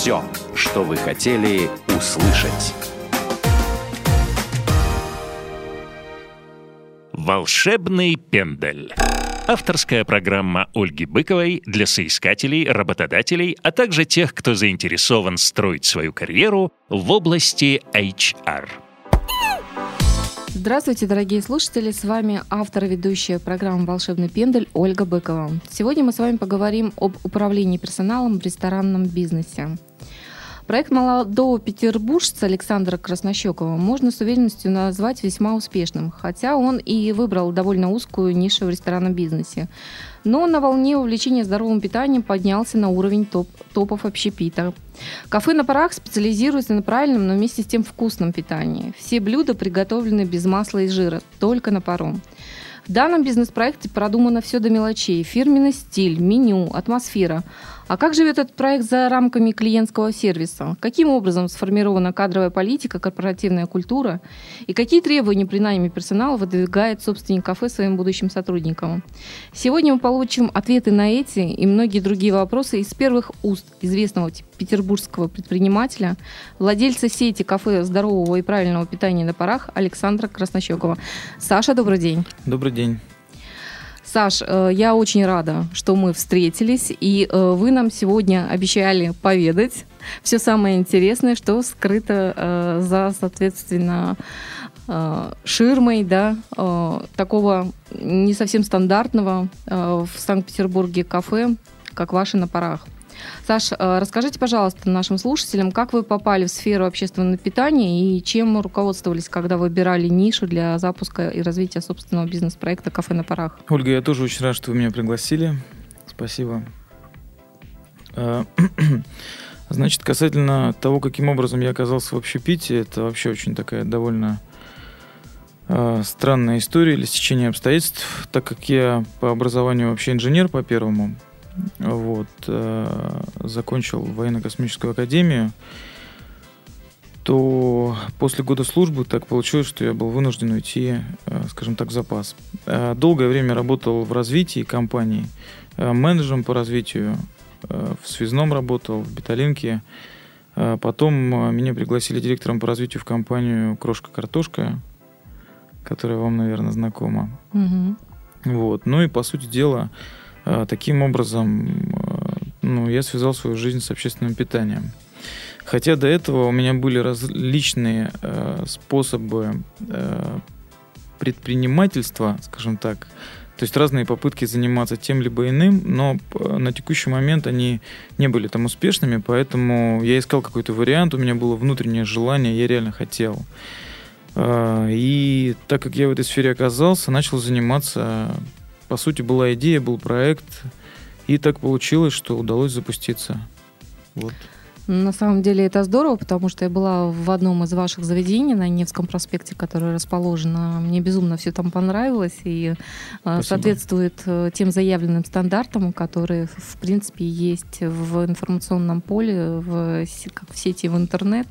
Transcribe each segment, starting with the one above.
Все, что вы хотели услышать. «Волшебный пендель». Авторская программа Ольги Быковой для соискателей, работодателей, а также тех, кто заинтересован строить свою карьеру в области HR. Здравствуйте, дорогие слушатели! С вами автор и ведущая программы «Волшебный пендель» Ольга Быкова. Сегодня мы с вами поговорим об управлении персоналом в ресторанном бизнесе. Проект молодого петербуржца Александра Краснощекова можно с уверенностью назвать весьма успешным, хотя он и выбрал довольно узкую нишу в ресторанном бизнесе. Но на волне увлечения здоровым питанием поднялся на уровень топ топов общепита. Кафе на парах специализируется на правильном, но вместе с тем вкусном питании. Все блюда приготовлены без масла и жира, только на пару. В данном бизнес-проекте продумано все до мелочей. Фирменный стиль, меню, атмосфера. А как живет этот проект за рамками клиентского сервиса? Каким образом сформирована кадровая политика, корпоративная культура? И какие требования при найме персонала выдвигает собственник кафе своим будущим сотрудникам? Сегодня мы получим ответы на эти и многие другие вопросы из первых уст известного петербургского предпринимателя, владельца сети кафе здорового и правильного питания на парах Александра Краснощекова. Саша, добрый день. Добрый день. Саш, э, я очень рада, что мы встретились, и э, вы нам сегодня обещали поведать все самое интересное, что скрыто э, за, соответственно, ширмой, да, такого не совсем стандартного в Санкт-Петербурге кафе, как ваши на парах. Саш, э, расскажите, пожалуйста, нашим слушателям, как вы попали в сферу общественного питания и чем руководствовались, когда выбирали нишу для запуска и развития собственного бизнес-проекта «Кафе на парах»? Ольга, я тоже очень рад, что вы меня пригласили. Спасибо. Э, значит, касательно того, каким образом я оказался в общепите, это вообще очень такая довольно э, странная история или стечение обстоятельств, так как я по образованию вообще инженер по первому, вот, э, закончил военно-космическую академию, то после года службы так получилось, что я был вынужден уйти, э, скажем так, в запас. Э, долгое время работал в развитии компании, менеджером по развитию, в связном работал, в Беталинке. Потом меня пригласили директором по развитию в компанию «Крошка-картошка», которая вам, наверное, знакома. Угу. Вот. Ну и, по сути дела, таким образом, а, ну, я связал свою жизнь с общественным питанием. Хотя до этого у меня были различные э, способы э, предпринимательства, скажем так, то есть разные попытки заниматься тем либо иным, но на текущий момент они не были там успешными, поэтому я искал какой-то вариант, у меня было внутреннее желание, я реально хотел. И так как я в этой сфере оказался, начал заниматься по сути, была идея, был проект, и так получилось, что удалось запуститься. Вот. На самом деле это здорово, потому что я была в одном из ваших заведений на Невском проспекте, которое расположено. Мне безумно все там понравилось и э, Спасибо. соответствует э, тем заявленным стандартам, которые, в принципе, есть в информационном поле, в, как в сети в интернет.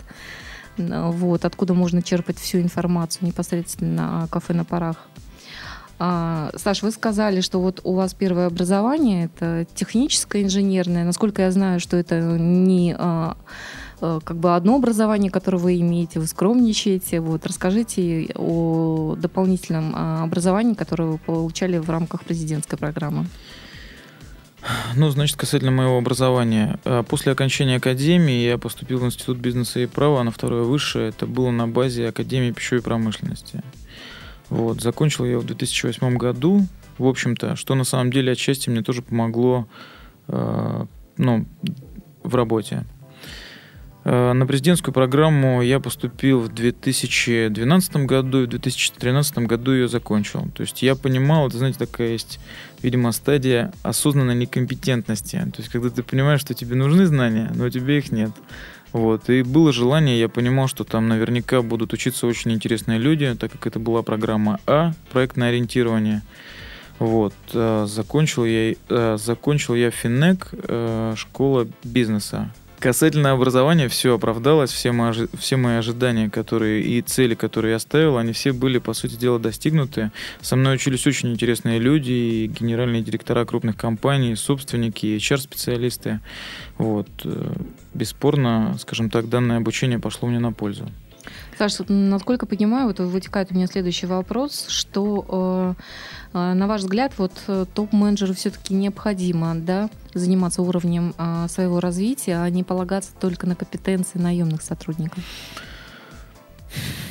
Вот, откуда можно черпать всю информацию непосредственно о кафе на парах. А, Саш, вы сказали, что вот у вас первое образование это техническое инженерное. Насколько я знаю, что это не а, а, как бы одно образование, которое вы имеете, вы скромничаете. Вот расскажите о дополнительном образовании, которое вы получали в рамках президентской программы. Ну, значит, касательно моего образования. После окончания академии я поступил в Институт бизнеса и права на второе высшее. Это было на базе Академии пищевой промышленности. Вот, закончил я в 2008 году, в общем-то, что на самом деле отчасти мне тоже помогло э, ну, в работе. Э, на президентскую программу я поступил в 2012 году и в 2013 году ее закончил. То есть я понимал, это, знаете, такая есть, видимо, стадия осознанной некомпетентности. То есть когда ты понимаешь, что тебе нужны знания, но у тебя их нет. Вот. И было желание, я понимал, что там наверняка будут учиться очень интересные люди, так как это была программа А, проектное ориентирование. Вот. Э, закончил я, э, закончил я Финек, э, школа бизнеса. Касательно образования все оправдалось, все мои, все мои ожидания, которые и цели, которые я ставил, они все были, по сути дела, достигнуты. Со мной учились очень интересные люди, и генеральные директора крупных компаний, собственники, HR-специалисты. Вот. Бесспорно, скажем так, данное обучение пошло мне на пользу. Саша, насколько понимаю, вот вытекает у меня следующий вопрос, что э, э, на ваш взгляд, вот э, топ-менеджеру все-таки необходимо да, заниматься уровнем своего развития, а не полагаться только на компетенции наемных сотрудников?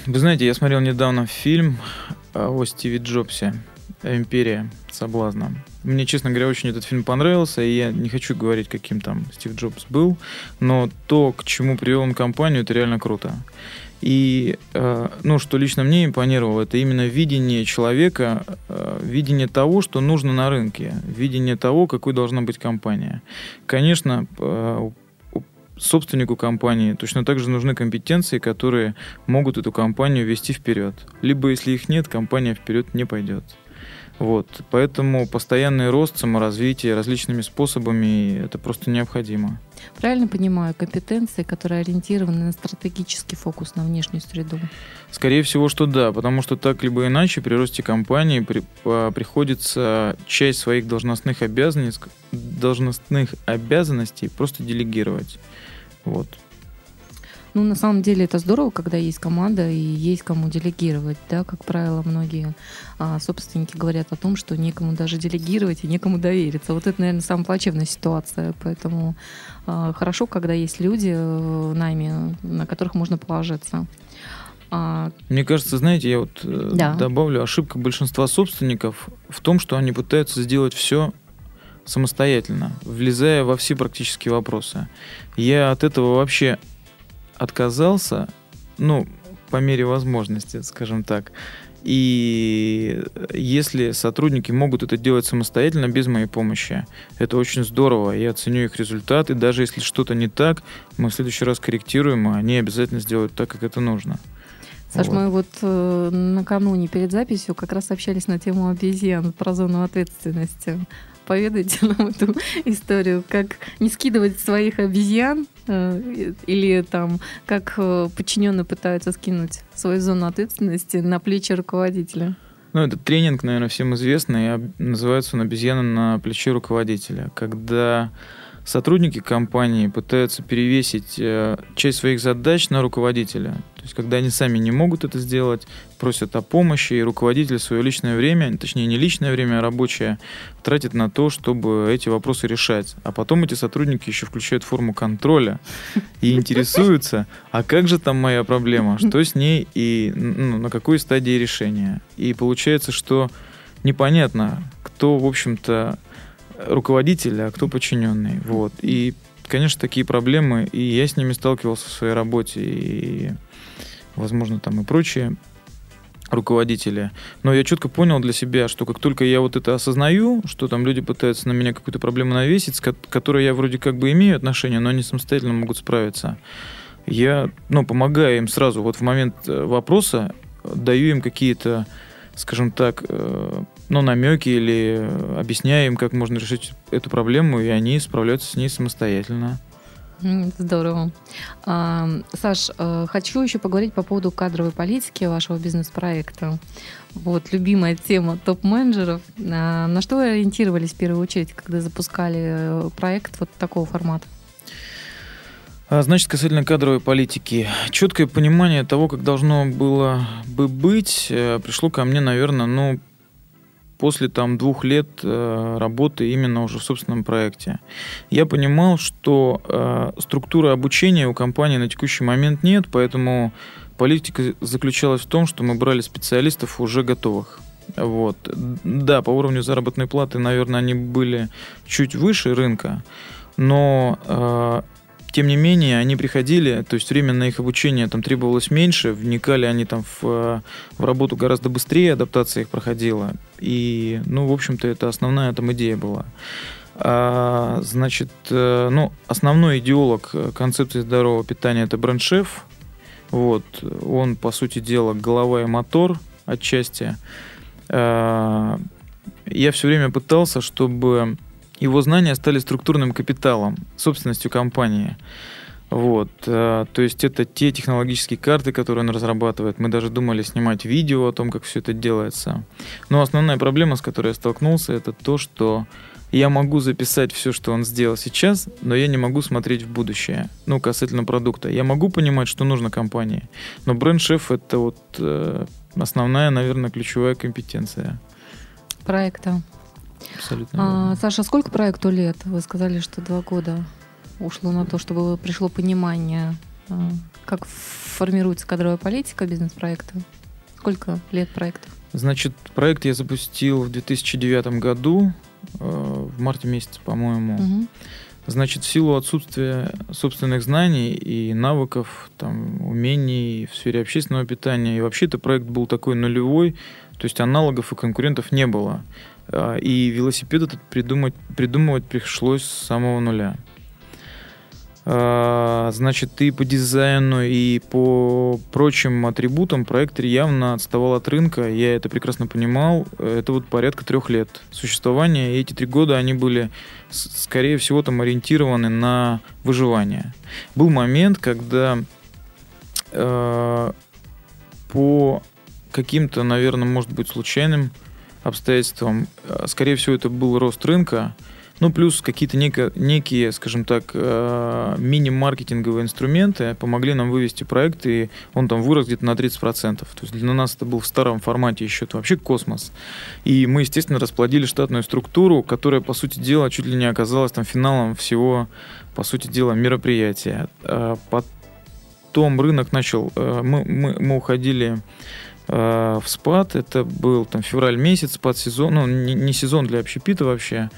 Вы знаете, я смотрел недавно фильм о Стиве Джобсе «Империя соблазна». Мне, честно говоря, очень этот фильм понравился, и я не хочу говорить, каким там Стив Джобс был, но то, к чему привел он компанию, это реально круто. И, э, ну, что лично мне импонировало, это именно видение человека, э, видение того, что нужно на рынке, видение того, какой должна быть компания. Конечно, э, собственнику компании точно так же нужны компетенции, которые могут эту компанию вести вперед. Либо, если их нет, компания вперед не пойдет. Вот. Поэтому постоянный рост, саморазвитие различными способами – это просто необходимо. Правильно понимаю, компетенции, которые ориентированы на стратегический фокус на внешнюю среду? Скорее всего, что да, потому что так либо иначе при росте компании при, по, приходится часть своих должностных обязанностей, должностных обязанностей просто делегировать. Вот. Ну, на самом деле это здорово, когда есть команда и есть кому делегировать, да, как правило, многие а, собственники говорят о том, что некому даже делегировать и некому довериться. Вот это, наверное, самая плачевная ситуация, поэтому а, хорошо, когда есть люди в найме, на которых можно положиться. А... Мне кажется, знаете, я вот э, да. добавлю, ошибка большинства собственников в том, что они пытаются сделать все самостоятельно, влезая во все практические вопросы. Я от этого вообще отказался, ну, по мере возможности, скажем так. И если сотрудники могут это делать самостоятельно, без моей помощи, это очень здорово. Я ценю их результаты. Даже если что-то не так, мы в следующий раз корректируем, и они обязательно сделают так, как это нужно. Саш, вот. мы вот э, накануне перед записью как раз общались на тему обезьян про зону ответственности поведайте нам эту историю, как не скидывать своих обезьян или там как э, подчиненные пытаются скинуть свою зону ответственности на плечи руководителя. Ну, этот тренинг, наверное, всем известный, называется он «Обезьяна на плече руководителя», когда сотрудники компании пытаются перевесить э, часть своих задач на руководителя. Есть, когда они сами не могут это сделать, просят о помощи, и руководитель свое личное время, точнее, не личное время, а рабочее, тратит на то, чтобы эти вопросы решать. А потом эти сотрудники еще включают форму контроля и интересуются, а как же там моя проблема, что с ней и ну, на какой стадии решения. И получается, что непонятно, кто, в общем-то, руководитель, а кто подчиненный. Вот. И, конечно, такие проблемы, и я с ними сталкивался в своей работе, и, возможно, там и прочие руководители. Но я четко понял для себя, что как только я вот это осознаю, что там люди пытаются на меня какую-то проблему навесить, с которой я вроде как бы имею отношение, но они самостоятельно могут справиться, я ну, помогаю им сразу вот в момент э, вопроса, даю им какие-то, скажем так, э, ну, намеки или объясняю им, как можно решить эту проблему, и они справляются с ней самостоятельно. Здорово. А, Саш, э, хочу еще поговорить по поводу кадровой политики вашего бизнес-проекта. Вот, любимая тема топ-менеджеров. А, на что вы ориентировались в первую очередь, когда запускали э, проект вот такого формата? А, значит, касательно кадровой политики. Четкое понимание того, как должно было бы быть, э, пришло ко мне, наверное, ну, после там двух лет э, работы именно уже в собственном проекте. Я понимал, что э, структуры обучения у компании на текущий момент нет, поэтому политика заключалась в том, что мы брали специалистов уже готовых. Вот. Да, по уровню заработной платы, наверное, они были чуть выше рынка, но э, тем не менее, они приходили, то есть время на их обучение там требовалось меньше, вникали они там в, в работу гораздо быстрее, адаптация их проходила. И, ну, в общем-то, это основная там идея была. А, значит, э, ну, основной идеолог концепции здорового питания это бренд-шеф. Вот, он, по сути дела, голова и мотор отчасти. А, я все время пытался, чтобы его знания стали структурным капиталом, собственностью компании. Вот, э, то есть это те технологические карты, которые он разрабатывает. Мы даже думали снимать видео о том, как все это делается. Но основная проблема, с которой я столкнулся, это то, что я могу записать все, что он сделал сейчас, но я не могу смотреть в будущее. Ну, касательно продукта. Я могу понимать, что нужно компании, но бренд-шеф это вот э, основная, наверное, ключевая компетенция. Проекта. Абсолютно. А, Саша, сколько проекту лет? Вы сказали, что два года ушло на то, чтобы пришло понимание, а, как формируется кадровая политика бизнес-проекта. Сколько лет проекту? Значит, проект я запустил в 2009 году, э, в марте месяце, по-моему. Угу. Значит, в силу отсутствия собственных знаний и навыков, там, умений в сфере общественного питания, и вообще это проект был такой нулевой, то есть аналогов и конкурентов не было. А, и велосипед этот придумать, придумывать пришлось с самого нуля. А, значит, и по дизайну, и по прочим атрибутам проект явно отставал от рынка. Я это прекрасно понимал. Это вот порядка трех лет существования. И эти три года они были, скорее всего, там ориентированы на выживание. Был момент, когда э, по каким-то, наверное, может быть, случайным обстоятельствам, э, скорее всего, это был рост рынка, ну, плюс какие-то неко, некие, скажем так, э, мини-маркетинговые инструменты помогли нам вывести проект, и он там вырос где-то на 30%. То есть для нас это был в старом формате еще это вообще космос. И мы, естественно, расплодили штатную структуру, которая, по сути дела, чуть ли не оказалась там финалом всего, по сути дела, мероприятия. А потом рынок начал... Э, мы, мы, мы уходили э, в спад. Это был там февраль месяц, спад сезон, ну, не, не сезон для общепита вообще.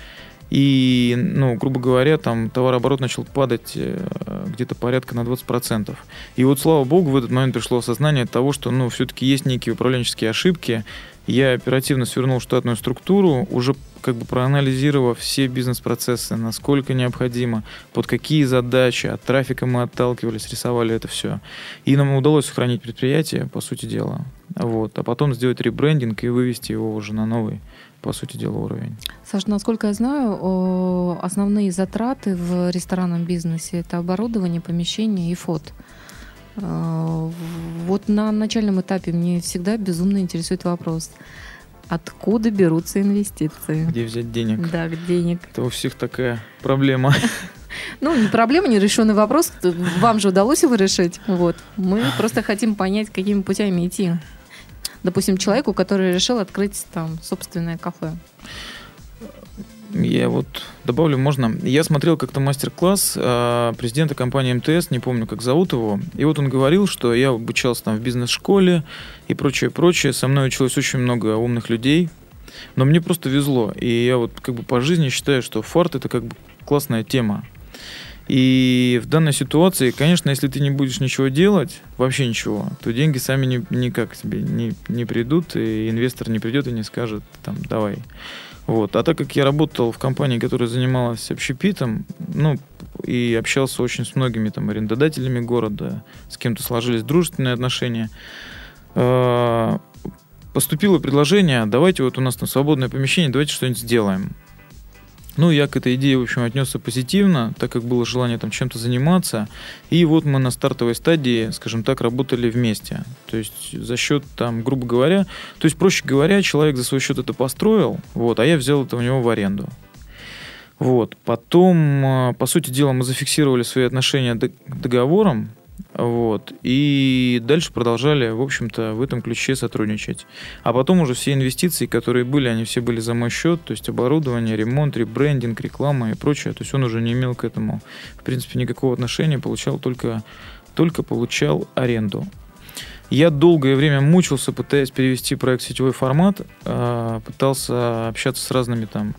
И, ну, грубо говоря, там товарооборот начал падать э, где-то порядка на 20%. И вот, слава богу, в этот момент пришло осознание того, что, ну, все-таки есть некие управленческие ошибки. Я оперативно свернул штатную структуру, уже как бы проанализировав все бизнес-процессы, насколько необходимо, под какие задачи, от трафика мы отталкивались, рисовали это все. И нам удалось сохранить предприятие, по сути дела. Вот. А потом сделать ребрендинг и вывести его уже на новый по сути дела, уровень. Саша, насколько я знаю, основные затраты в ресторанном бизнесе это оборудование, помещение и фот. А, вот на начальном этапе мне всегда безумно интересует вопрос. Откуда берутся инвестиции? Где взять денег? Да, денег. Это у всех такая проблема. Ну, не проблема, не решенный вопрос. Вам же удалось его решить. Вот. Мы просто хотим понять, какими путями идти допустим, человеку, который решил открыть там собственное кафе? Я вот добавлю, можно. Я смотрел как-то мастер-класс э, президента компании МТС, не помню, как зовут его. И вот он говорил, что я обучался там в бизнес-школе и прочее, прочее. Со мной училось очень много умных людей. Но мне просто везло. И я вот как бы по жизни считаю, что фарт это как бы классная тема. И в данной ситуации, конечно, если ты не будешь ничего делать, вообще ничего, то деньги сами не, никак тебе не, не придут, и инвестор не придет и не скажет, там, давай. Вот. А так как я работал в компании, которая занималась общепитом, ну, и общался очень с многими там арендодателями города, с кем-то сложились дружественные отношения, э, поступило предложение, давайте вот у нас там свободное помещение, давайте что-нибудь сделаем. Ну, я к этой идее, в общем, отнесся позитивно, так как было желание там чем-то заниматься. И вот мы на стартовой стадии, скажем так, работали вместе. То есть за счет, там, грубо говоря, то есть, проще говоря, человек за свой счет это построил, вот, а я взял это у него в аренду. Вот. Потом, а, по сути дела, мы зафиксировали свои отношения договором, вот. И дальше продолжали, в общем-то, в этом ключе сотрудничать. А потом уже все инвестиции, которые были, они все были за мой счет, то есть оборудование, ремонт, ребрендинг, реклама и прочее. То есть он уже не имел к этому, в принципе, никакого отношения, получал только, только получал аренду. Я долгое время мучился, пытаясь перевести проект в сетевой формат, а, пытался общаться с разными там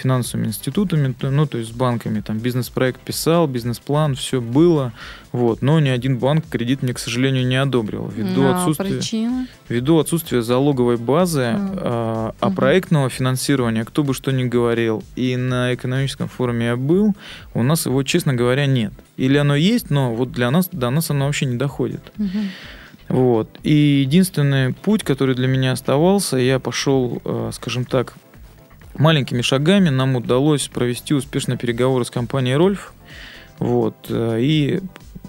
финансовыми институтами, ну, то есть с банками, там, бизнес-проект писал, бизнес-план, все было, вот, но ни один банк кредит мне, к сожалению, не одобрил, ввиду, отсутствия, причина? ввиду отсутствия залоговой базы, а, а, а угу. проектного финансирования, кто бы что ни говорил, и на экономическом форуме я был, у нас его, честно говоря, нет. Или оно есть, но вот для нас, до нас оно вообще не доходит. Угу. Вот. И единственный путь, который для меня оставался, я пошел, э, скажем так, маленькими шагами нам удалось провести успешно переговоры с компанией «Рольф». Вот. Э, и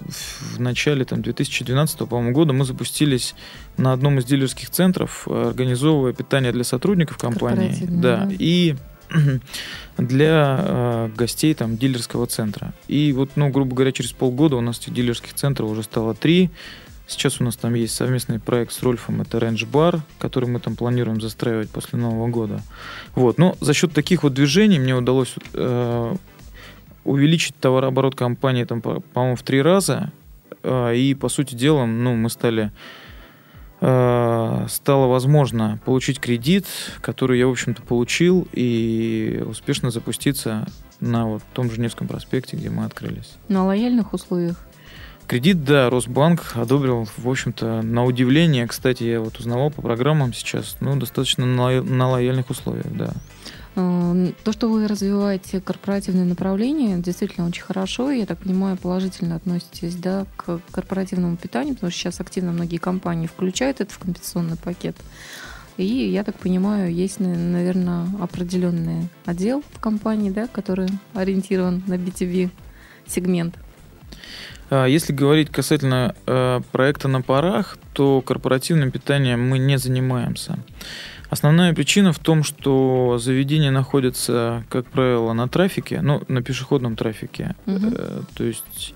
в начале там, 2012 по-моему, года мы запустились на одном из дилерских центров, организовывая питание для сотрудников компании. Да. да. И для э, гостей там дилерского центра. И вот, ну, грубо говоря, через полгода у нас этих дилерских центров уже стало три. Сейчас у нас там есть совместный проект с Рольфом, это Range Bar, который мы там планируем застраивать после Нового года. Вот, но за счет таких вот движений мне удалось э, увеличить товарооборот компании там, по-моему, в три раза. Э, и, по сути дела, ну, мы стали э, стало возможно получить кредит, который я, в общем-то, получил, и успешно запуститься на вот том же Невском проспекте, где мы открылись. На лояльных условиях? Кредит, да, Росбанк одобрил, в общем-то, на удивление, кстати, я вот узнавал по программам сейчас, ну, достаточно на, на лояльных условиях, да. Э, то, что вы развиваете корпоративное направление, действительно очень хорошо. Я так понимаю, положительно относитесь да, к корпоративному питанию, потому что сейчас активно многие компании включают это в компенсационный пакет. И, я так понимаю, есть, наверное, определенный отдел в компании, да, который ориентирован на B2B сегмент. А, если говорить касательно э, проекта на парах, то корпоративным питанием мы не занимаемся. Основная причина в том, что заведения находятся, как правило, на трафике, ну, на пешеходном трафике. Угу. То есть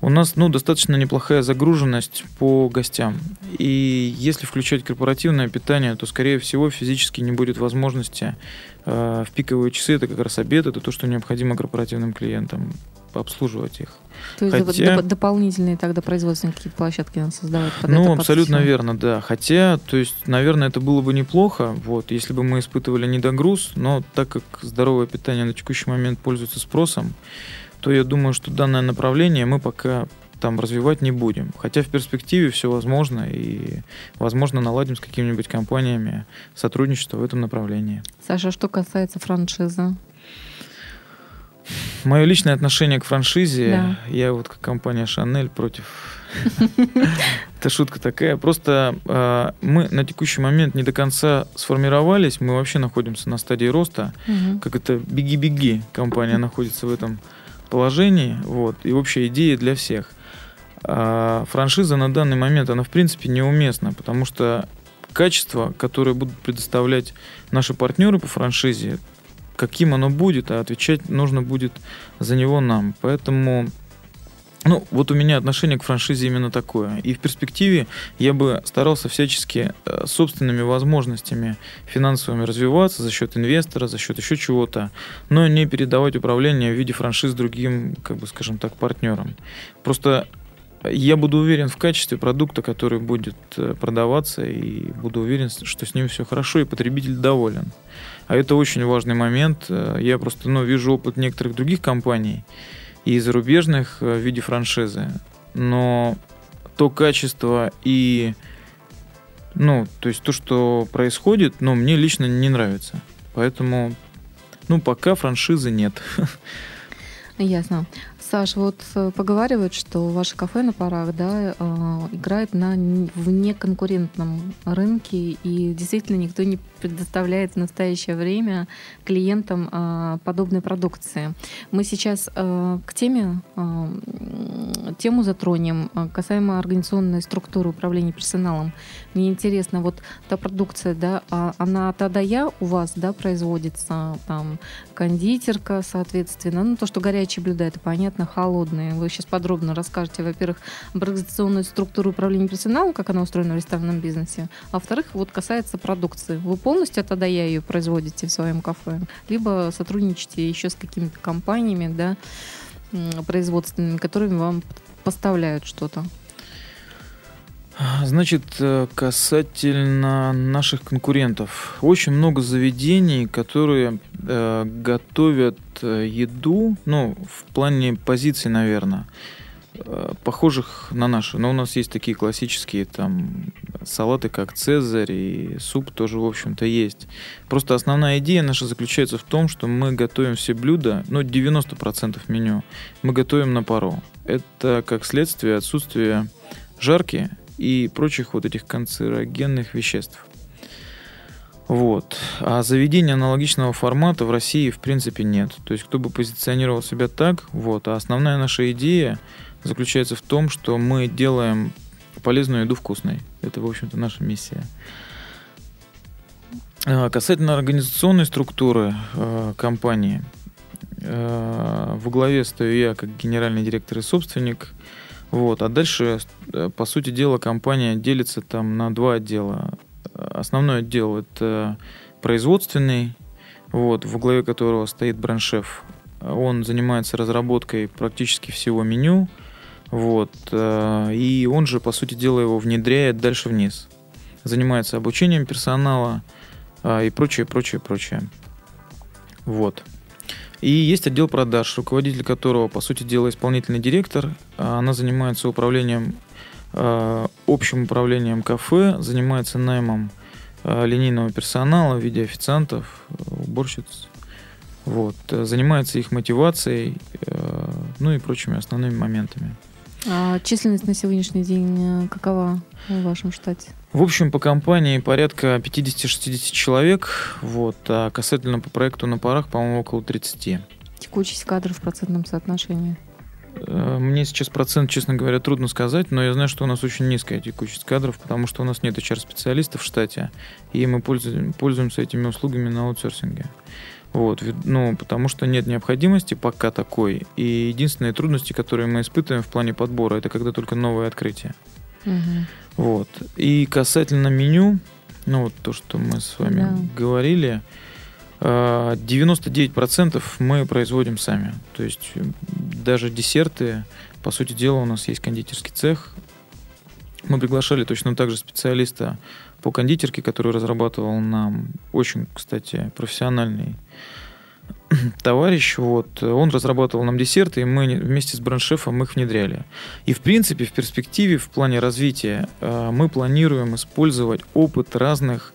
у нас ну, достаточно неплохая загруженность по гостям. И если включать корпоративное питание, то, скорее всего, физически не будет возможности э, в пиковые часы, это как раз обед, это то, что необходимо корпоративным клиентам обслуживать их. То есть Хотя... доп- дополнительные тогда производственные какие-то площадки надо создавать? Под ну, абсолютно верно, да. Хотя, то есть, наверное, это было бы неплохо, вот, если бы мы испытывали недогруз, но так как здоровое питание на текущий момент пользуется спросом, то я думаю, что данное направление мы пока там развивать не будем. Хотя в перспективе все возможно, и, возможно, наладим с какими-нибудь компаниями сотрудничество в этом направлении. Саша, что касается франшизы? Мое личное отношение к франшизе, да. я вот как компания Шанель против. Это шутка такая. Просто э, мы на текущий момент не до конца сформировались. Мы вообще находимся на стадии роста. Как это беги-беги компания находится в этом положении. Вот. И общая идея для всех. А франшиза на данный момент, она в принципе неуместна, потому что качество, которое будут предоставлять наши партнеры по франшизе, каким оно будет, а отвечать нужно будет за него нам. Поэтому ну, вот у меня отношение к франшизе именно такое. И в перспективе я бы старался всячески э, собственными возможностями финансовыми развиваться за счет инвестора, за счет еще чего-то, но не передавать управление в виде франшиз другим, как бы, скажем так, партнерам. Просто я буду уверен в качестве продукта, который будет э, продаваться, и буду уверен, что с ним все хорошо, и потребитель доволен. А это очень важный момент. Э, я просто ну, вижу опыт некоторых других компаний и зарубежных э, в виде франшизы. Но то качество и ну, то есть то, что происходит, ну, мне лично не нравится. Поэтому, ну, пока франшизы нет. Ясно. Саш, вот э, поговаривают, что ваше кафе на парах да, э, играет на внеконкурентном рынке, и действительно никто не предоставляет в настоящее время клиентам э, подобной продукции. Мы сейчас к теме, тему затронем, касаемо организационной структуры управления персоналом. Мне интересно, вот та продукция, да, она тогда я у вас да, производится, там, кондитерка, соответственно, ну, то, что горячие блюда, это понятно, холодные. Вы сейчас подробно расскажете, во-первых, об организационной структуре управления персоналом, как она устроена в ресторанном бизнесе, а во-вторых, вот касается продукции. Вы полностью тогда я ее производите в своем кафе, либо сотрудничаете еще с какими-то компаниями, да, производственными, которыми вам поставляют что-то. Значит, э, касательно наших конкурентов. Очень много заведений, которые э, готовят э, еду, ну, в плане позиций, наверное, похожих на наши. Но у нас есть такие классические там салаты, как Цезарь, и суп тоже, в общем-то, есть. Просто основная идея наша заключается в том, что мы готовим все блюда, ну, 90% меню, мы готовим на пару. Это как следствие отсутствия жарки и прочих вот этих канцерогенных веществ. Вот. А заведения аналогичного формата в России в принципе нет. То есть кто бы позиционировал себя так, вот. А основная наша идея заключается в том, что мы делаем полезную еду вкусной. Это, в общем-то, наша миссия. А, касательно организационной структуры э, компании, э, в главе стою я как генеральный директор и собственник. Вот, а дальше, э, по сути дела, компания делится там на два отдела. Основной отдел это производственный, вот, в главе которого стоит бренд-шеф. Он занимается разработкой практически всего меню, вот, и он же, по сути дела, его внедряет дальше вниз. Занимается обучением персонала, а, и прочее, прочее, прочее. Вот. И есть отдел продаж, руководитель которого, по сути дела, исполнительный директор. А, она занимается управлением, общим управлением кафе, занимается наймом линейного персонала в виде официантов, уборщиц. Вот. Занимается их мотивацией, ну и прочими основными моментами. А численность на сегодняшний день э, какова в вашем штате? В общем, по компании порядка 50-60 человек, вот, а касательно по проекту на парах, по-моему, около 30. Текучесть кадров в процентном соотношении? Э, мне сейчас процент, честно говоря, трудно сказать, но я знаю, что у нас очень низкая текучесть кадров, потому что у нас нет HR-специалистов в штате, и мы пользуемся этими услугами на аутсорсинге. Вот, ну, потому что нет необходимости пока такой. И единственные трудности, которые мы испытываем в плане подбора, это когда только новые открытия. Угу. Вот. И касательно меню, ну вот то, что мы с вами да. говорили, 99% а, мы производим сами. То есть даже десерты, по сути дела, у нас есть кондитерский цех. Мы приглашали точно так же специалиста по кондитерке, который разрабатывал нам очень, кстати, профессиональный товарищ, вот, он разрабатывал нам десерты, и мы вместе с бренд-шефом их внедряли. И, в принципе, в перспективе, в плане развития, э, мы планируем использовать опыт разных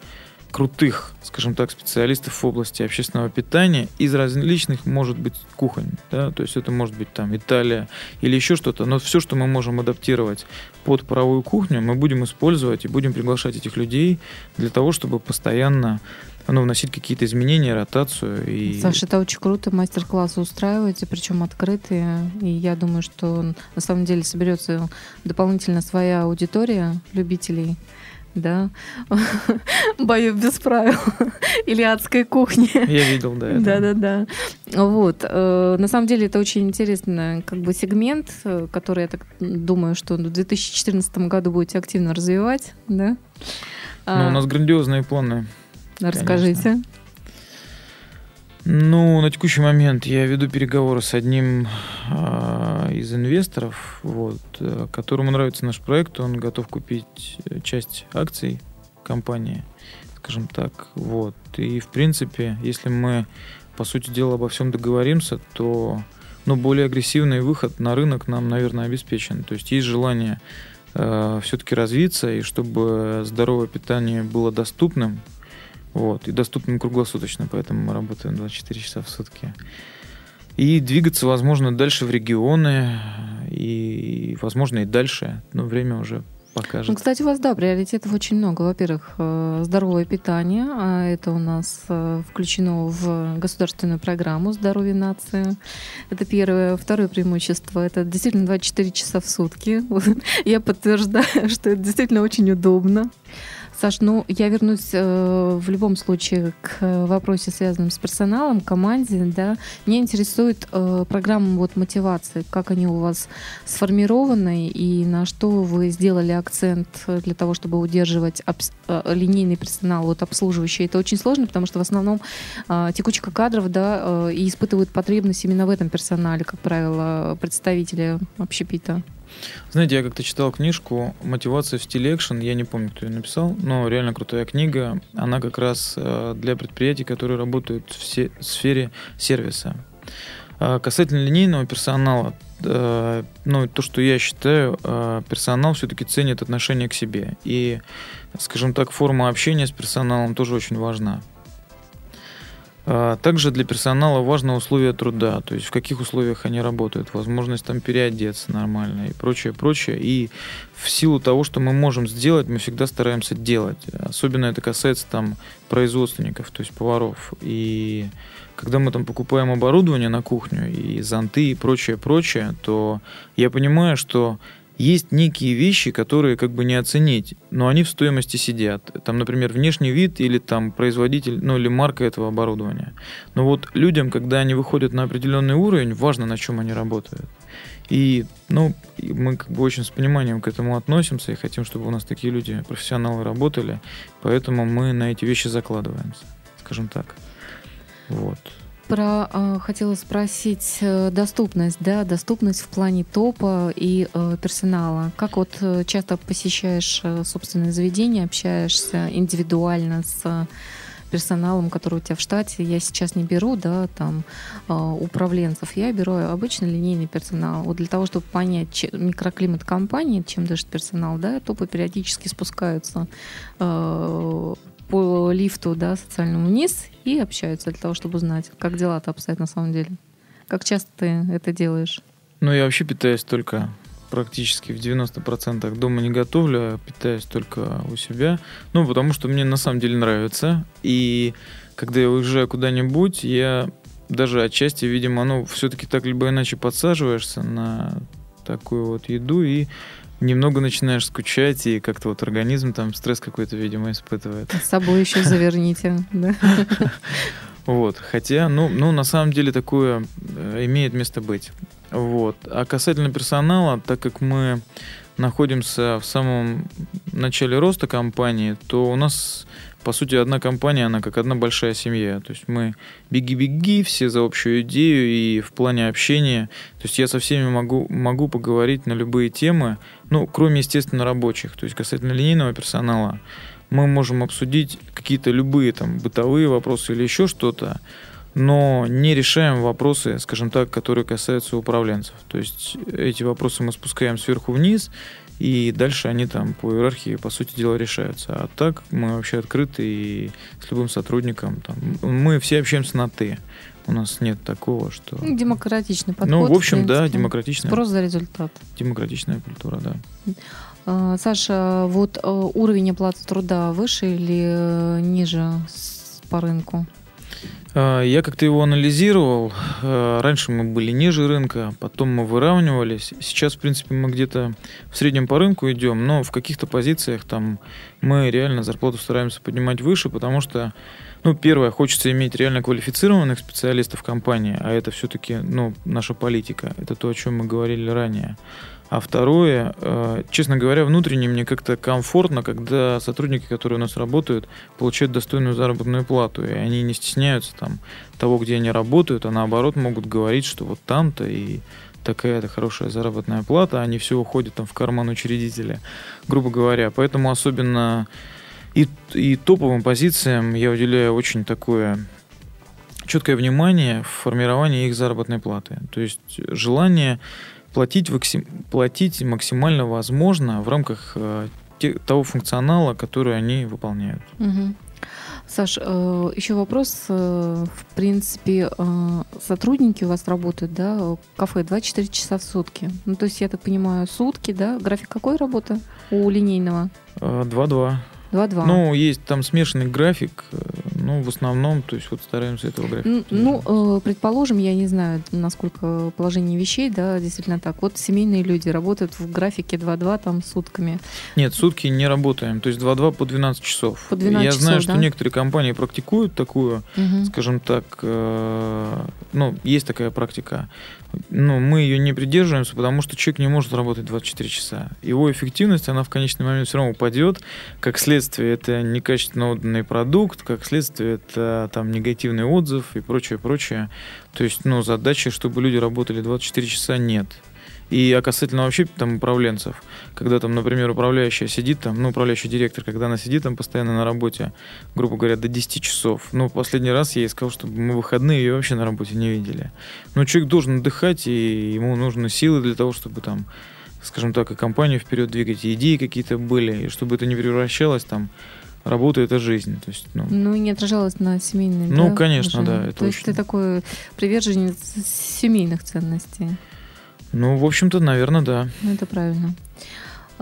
крутых, скажем так, специалистов в области общественного питания из различных, может быть, кухонь. Да? То есть это может быть там Италия или еще что-то. Но все, что мы можем адаптировать под паровую кухню, мы будем использовать и будем приглашать этих людей для того, чтобы постоянно ну, вносить какие-то изменения, ротацию. И... Саша, это очень круто, мастер-классы устраиваете, причем открытые. И я думаю, что на самом деле соберется дополнительно своя аудитория любителей да, боев без правил или адской кухни. Я видел, да. Да, да, да. Вот. Э, на самом деле это очень интересный как бы сегмент, э, который я так думаю, что в 2014 году будете активно развивать, да? Ну, у нас грандиозные планы. Расскажите. Конечно. Ну, на текущий момент я веду переговоры с одним э, из инвесторов, вот, э, которому нравится наш проект, он готов купить э, часть акций компании, скажем так, вот. И в принципе, если мы по сути дела обо всем договоримся, то ну, более агрессивный выход на рынок нам, наверное, обеспечен. То есть есть желание э, все-таки развиться и чтобы здоровое питание было доступным вот, и доступным круглосуточно, поэтому мы работаем 24 часа в сутки. И двигаться, возможно, дальше в регионы, и, возможно, и дальше, но время уже покажет. Ну, кстати, у вас, да, приоритетов очень много. Во-первых, э, здоровое питание, а это у нас э, включено в государственную программу «Здоровье нации». Это первое. Второе преимущество – это действительно 24 часа в сутки. Я подтверждаю, что это действительно очень удобно. Саш, ну я вернусь э, в любом случае к э, вопросе, связанным с персоналом, команде. Да. Мне интересует э, программа вот, мотивации, как они у вас сформированы и на что вы сделали акцент для того, чтобы удерживать обс- э, линейный персонал, вот, обслуживающий. Это очень сложно, потому что в основном э, текучка кадров да, э, и испытывают потребность именно в этом персонале, как правило, представители общепита. Знаете, я как-то читал книжку «Мотивация в стиле экшен», я не помню, кто ее написал, но реально крутая книга. Она как раз э, для предприятий, которые работают в сфере сервиса. А касательно линейного персонала, э, ну, то, что я считаю, э, персонал все-таки ценит отношение к себе. И, скажем так, форма общения с персоналом тоже очень важна. А, также для персонала важно условия труда, то есть в каких условиях они работают, возможность там переодеться нормально и прочее, прочее. И в силу того, что мы можем сделать, мы всегда стараемся делать. Особенно это касается там производственников, то есть поваров. И когда мы там покупаем оборудование на кухню и зонты и прочее, прочее, то я понимаю, что есть некие вещи, которые как бы не оценить, но они в стоимости сидят. Там, например, внешний вид или там производитель, ну или марка этого оборудования. Но вот людям, когда они выходят на определенный уровень, важно, на чем они работают. И, ну, мы как бы очень с пониманием к этому относимся и хотим, чтобы у нас такие люди, профессионалы, работали. Поэтому мы на эти вещи закладываемся, скажем так. Вот про э, хотела спросить э, доступность, да, доступность в плане топа и э, персонала. Как вот э, часто посещаешь собственное заведение, общаешься индивидуально с персоналом, который у тебя в штате. Я сейчас не беру, да, там управленцев, я беру обычно линейный персонал. Вот для того, чтобы понять микроклимат компании, чем дышит персонал, да, топы периодически спускаются по лифту, да, социальному вниз и общаются для того, чтобы узнать, как дела-то обстоят на самом деле. Как часто ты это делаешь? Ну, я вообще питаюсь только практически в 90% дома не готовлю, а питаюсь только у себя. Ну, потому что мне на самом деле нравится. И когда я уезжаю куда-нибудь, я даже отчасти, видимо, ну, все-таки так либо иначе подсаживаешься на такую вот еду и немного начинаешь скучать, и как-то вот организм там стресс какой-то, видимо, испытывает. С собой еще заверните, да. Вот, хотя, ну, ну, на самом деле такое э, имеет место быть. Вот. А касательно персонала, так как мы находимся в самом начале роста компании, то у нас по сути, одна компания, она как одна большая семья. То есть мы беги-беги, все за общую идею и в плане общения. То есть я со всеми могу, могу поговорить на любые темы, ну, кроме, естественно, рабочих. То есть касательно линейного персонала, мы можем обсудить какие-то любые там бытовые вопросы или еще что-то, но не решаем вопросы, скажем так, которые касаются управленцев. То есть эти вопросы мы спускаем сверху вниз, и дальше они там по иерархии, по сути дела, решаются. А так мы вообще открыты и с любым сотрудником. Там, мы все общаемся на «ты». У нас нет такого, что... Ну, демократичный подход. Ну, в общем, в да, демократичная. Спрос за результат. Демократичная культура, да. А, Саша, вот э, уровень оплаты труда выше или э, ниже по рынку? А, я как-то его анализировал. А, раньше мы были ниже рынка, потом мы выравнивались. Сейчас, в принципе, мы где-то в среднем по рынку идем, но в каких-то позициях там мы реально зарплату стараемся поднимать выше, потому что, ну, первое, хочется иметь реально квалифицированных специалистов в компании, а это все-таки, ну, наша политика. Это то, о чем мы говорили ранее. А второе, э, честно говоря, внутренне мне как-то комфортно, когда сотрудники, которые у нас работают, получают достойную заработную плату, и они не стесняются там того, где они работают, а наоборот могут говорить, что вот там-то и такая-то хорошая заработная плата, а не все уходит там в карман учредителя, грубо говоря. Поэтому особенно и, и топовым позициям я уделяю очень такое четкое внимание в формировании их заработной платы. То есть желание платить, платить максимально возможно в рамках э, те, того функционала, который они выполняют. Угу. Саш, э, еще вопрос. Э, в принципе, э, сотрудники у вас работают, да, кафе 24 часа в сутки. Ну, то есть, я так понимаю, сутки, да? График какой работы у линейного? 2-2. 2-2. Ну, есть там смешанный график, э, ну, в основном, то есть вот стараемся этого графика. Ну, ну э, предположим, я не знаю, насколько положение вещей, да, действительно так. Вот семейные люди работают в графике 2-2 там сутками. Нет, сутки не работаем, то есть 2-2 по 12 часов. По 12 я часов, знаю, да? что некоторые компании практикуют такую, угу. скажем так, э, ну, есть такая практика ну, мы ее не придерживаемся, потому что человек не может работать 24 часа. Его эффективность, она в конечный момент все равно упадет. Как следствие, это некачественно отданный продукт, как следствие, это там негативный отзыв и прочее, прочее. То есть, ну, задачи, чтобы люди работали 24 часа, нет. И а касательно вообще там управленцев, когда там, например, управляющая сидит там, ну, управляющий директор, когда она сидит там постоянно на работе, грубо говоря, до 10 часов. Ну, последний раз я ей сказал, чтобы мы выходные ее вообще на работе не видели. Но человек должен отдыхать, и ему нужны силы для того, чтобы там скажем так, и компанию вперед двигать, и идеи какие-то были, и чтобы это не превращалось там работа это жизнь. То есть, ну, ну и не отражалось на семейной. Ну, да, конечно, уже? да. Это То очень... есть ты такой приверженец семейных ценностей. Ну, в общем-то, наверное, да. Ну, это правильно.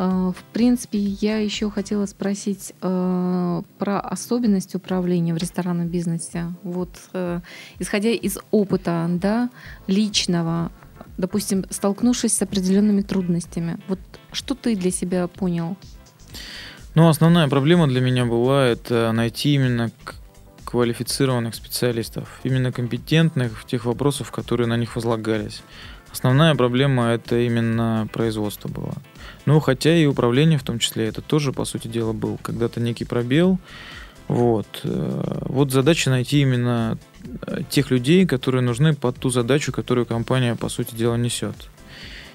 А, в принципе, я еще хотела спросить э, про особенности управления в ресторанном бизнесе. Вот, э, исходя из опыта, да, личного, допустим, столкнувшись с определенными трудностями. Вот что ты для себя понял? Ну, основная проблема для меня была это найти именно квалифицированных специалистов, именно компетентных в тех вопросах, которые на них возлагались. Основная проблема это именно производство было. Ну, хотя и управление в том числе, это тоже, по сути дела, был когда-то некий пробел. Вот. Э, вот задача найти именно тех людей, которые нужны под ту задачу, которую компания, по сути дела, несет.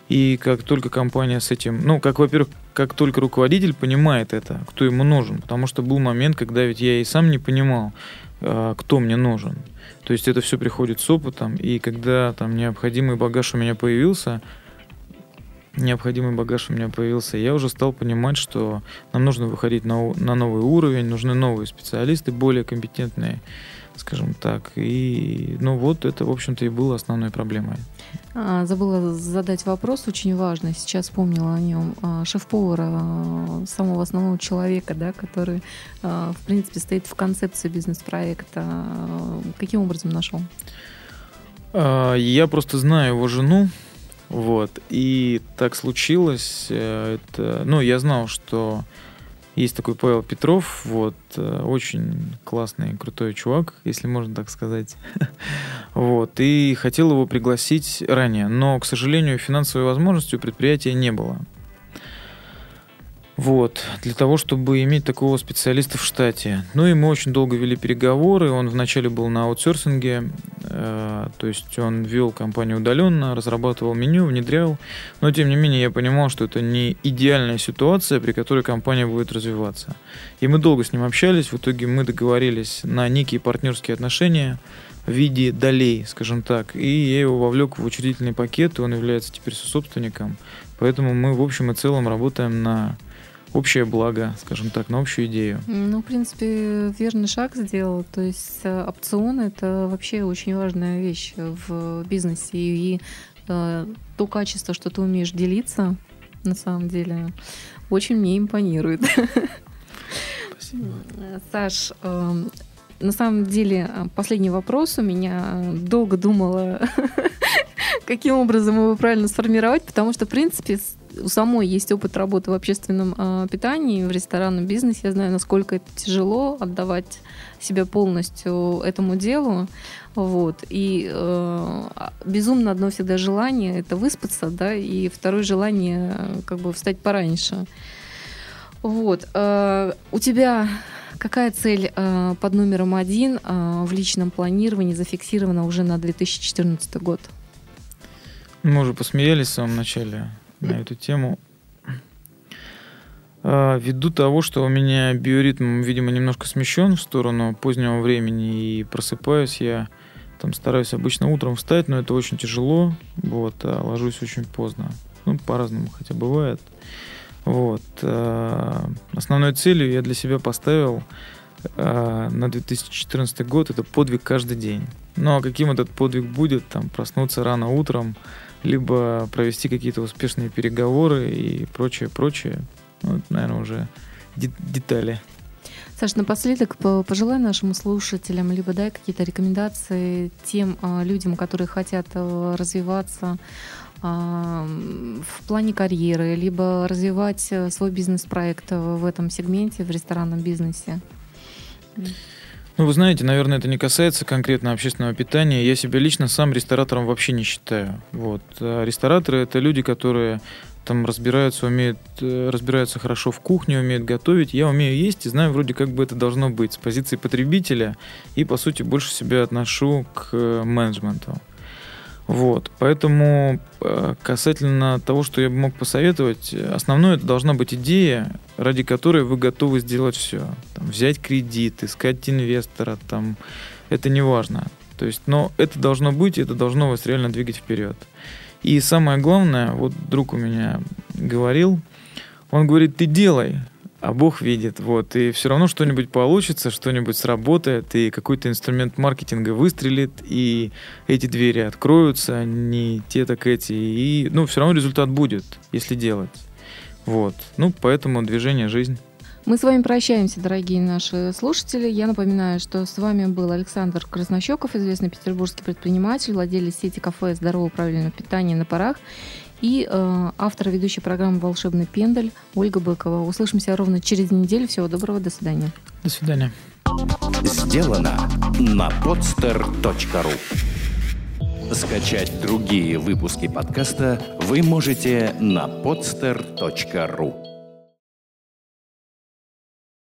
И как только компания с этим, ну, как, во-первых, как только руководитель понимает это, кто ему нужен, потому что был момент, когда ведь я и сам не понимал, э, кто мне нужен. То есть это все приходит с опытом, и когда там необходимый багаж у меня появился, необходимый багаж у меня появился, я уже стал понимать, что нам нужно выходить на, на новый уровень, нужны новые специалисты, более компетентные, скажем так. И, ну вот, это, в общем-то, и было основной проблемой. А, забыла задать вопрос очень важный, сейчас вспомнила о нем. А, шеф-повара, а, самого основного человека, да, который, в принципе, стоит в концепции бизнес-проекта. Каким образом нашел? Я просто знаю его жену, вот, и так случилось, э, это, ну, я знал, что есть такой Павел Петров, вот, э, очень классный, крутой чувак, если можно так сказать. вот, и хотел его пригласить ранее, но, к сожалению, финансовой возможности у предприятия не было. Вот, для того, чтобы иметь такого специалиста в штате. Ну и мы очень долго вели переговоры. Он вначале был на аутсорсинге, э, то есть он вел компанию удаленно, разрабатывал меню, внедрял. Но тем не менее я понимал, что это не идеальная ситуация, при которой компания будет развиваться. И мы долго с ним общались. В итоге мы договорились на некие партнерские отношения в виде долей, скажем так. И я его вовлек в учредительный пакет, и он является теперь собственником. Поэтому мы в общем и целом работаем на общее благо, скажем так, на общую идею. Ну, в принципе, верный шаг сделал. То есть э, опцион — это вообще очень важная вещь в бизнесе. И э, то качество, что ты умеешь делиться, на самом деле, очень мне импонирует. Спасибо. Саш, э, на самом деле, э, последний вопрос у меня. Долго думала, каким образом его правильно сформировать, потому что, в принципе, у самой есть опыт работы в общественном э, питании, в ресторанном бизнесе. Я знаю, насколько это тяжело отдавать себя полностью этому делу. Вот. И э, безумно одно всегда желание это выспаться, да, и второе желание как бы встать пораньше. Вот. Э, у тебя какая цель э, под номером один э, в личном планировании зафиксирована уже на 2014 год? Мы уже посмеялись в самом начале на эту тему. А, ввиду того, что у меня биоритм, видимо, немножко смещен в сторону позднего времени, и просыпаюсь я, там стараюсь обычно утром встать, но это очень тяжело, вот, а ложусь очень поздно. Ну, по-разному, хотя бывает. Вот. А, основной целью я для себя поставил на 2014 год это подвиг каждый день. Ну а каким этот подвиг будет? Там проснуться рано утром, либо провести какие-то успешные переговоры и прочее, прочее. Ну, наверное, уже детали. Саш, напоследок пожелай нашим слушателям, либо дай какие-то рекомендации тем а, людям, которые хотят а, развиваться а, в плане карьеры, либо развивать свой бизнес-проект в этом сегменте, в ресторанном бизнесе. Ну, вы знаете, наверное, это не касается конкретно общественного питания. Я себя лично сам ресторатором вообще не считаю. Вот. А рестораторы — это люди, которые там разбираются, умеют, э, разбираются хорошо в кухне, умеют готовить. Я умею есть и знаю вроде как бы это должно быть с позиции потребителя и, по сути, больше себя отношу к э, менеджменту. Вот, поэтому э, касательно того, что я бы мог посоветовать, основное это должна быть идея, ради которой вы готовы сделать все. Там, взять кредит, искать инвестора, там, это не важно. То есть, но это должно быть, это должно вас реально двигать вперед. И самое главное, вот друг у меня говорил, он говорит, ты делай, а Бог видит, вот, и все равно что-нибудь получится, что-нибудь сработает, и какой-то инструмент маркетинга выстрелит, и эти двери откроются, не те, так эти, и, ну, все равно результат будет, если делать. Вот, ну, поэтому движение – жизнь. Мы с вами прощаемся, дорогие наши слушатели. Я напоминаю, что с вами был Александр Краснощеков, известный петербургский предприниматель, владелец сети кафе «Здорового правильного питания на парах» и э, автор ведущей программы «Волшебный пендель» Ольга Быкова. Услышимся ровно через неделю. Всего доброго, до свидания. До свидания. Сделано на podster.ru Скачать другие выпуски подкаста вы можете на podster.ru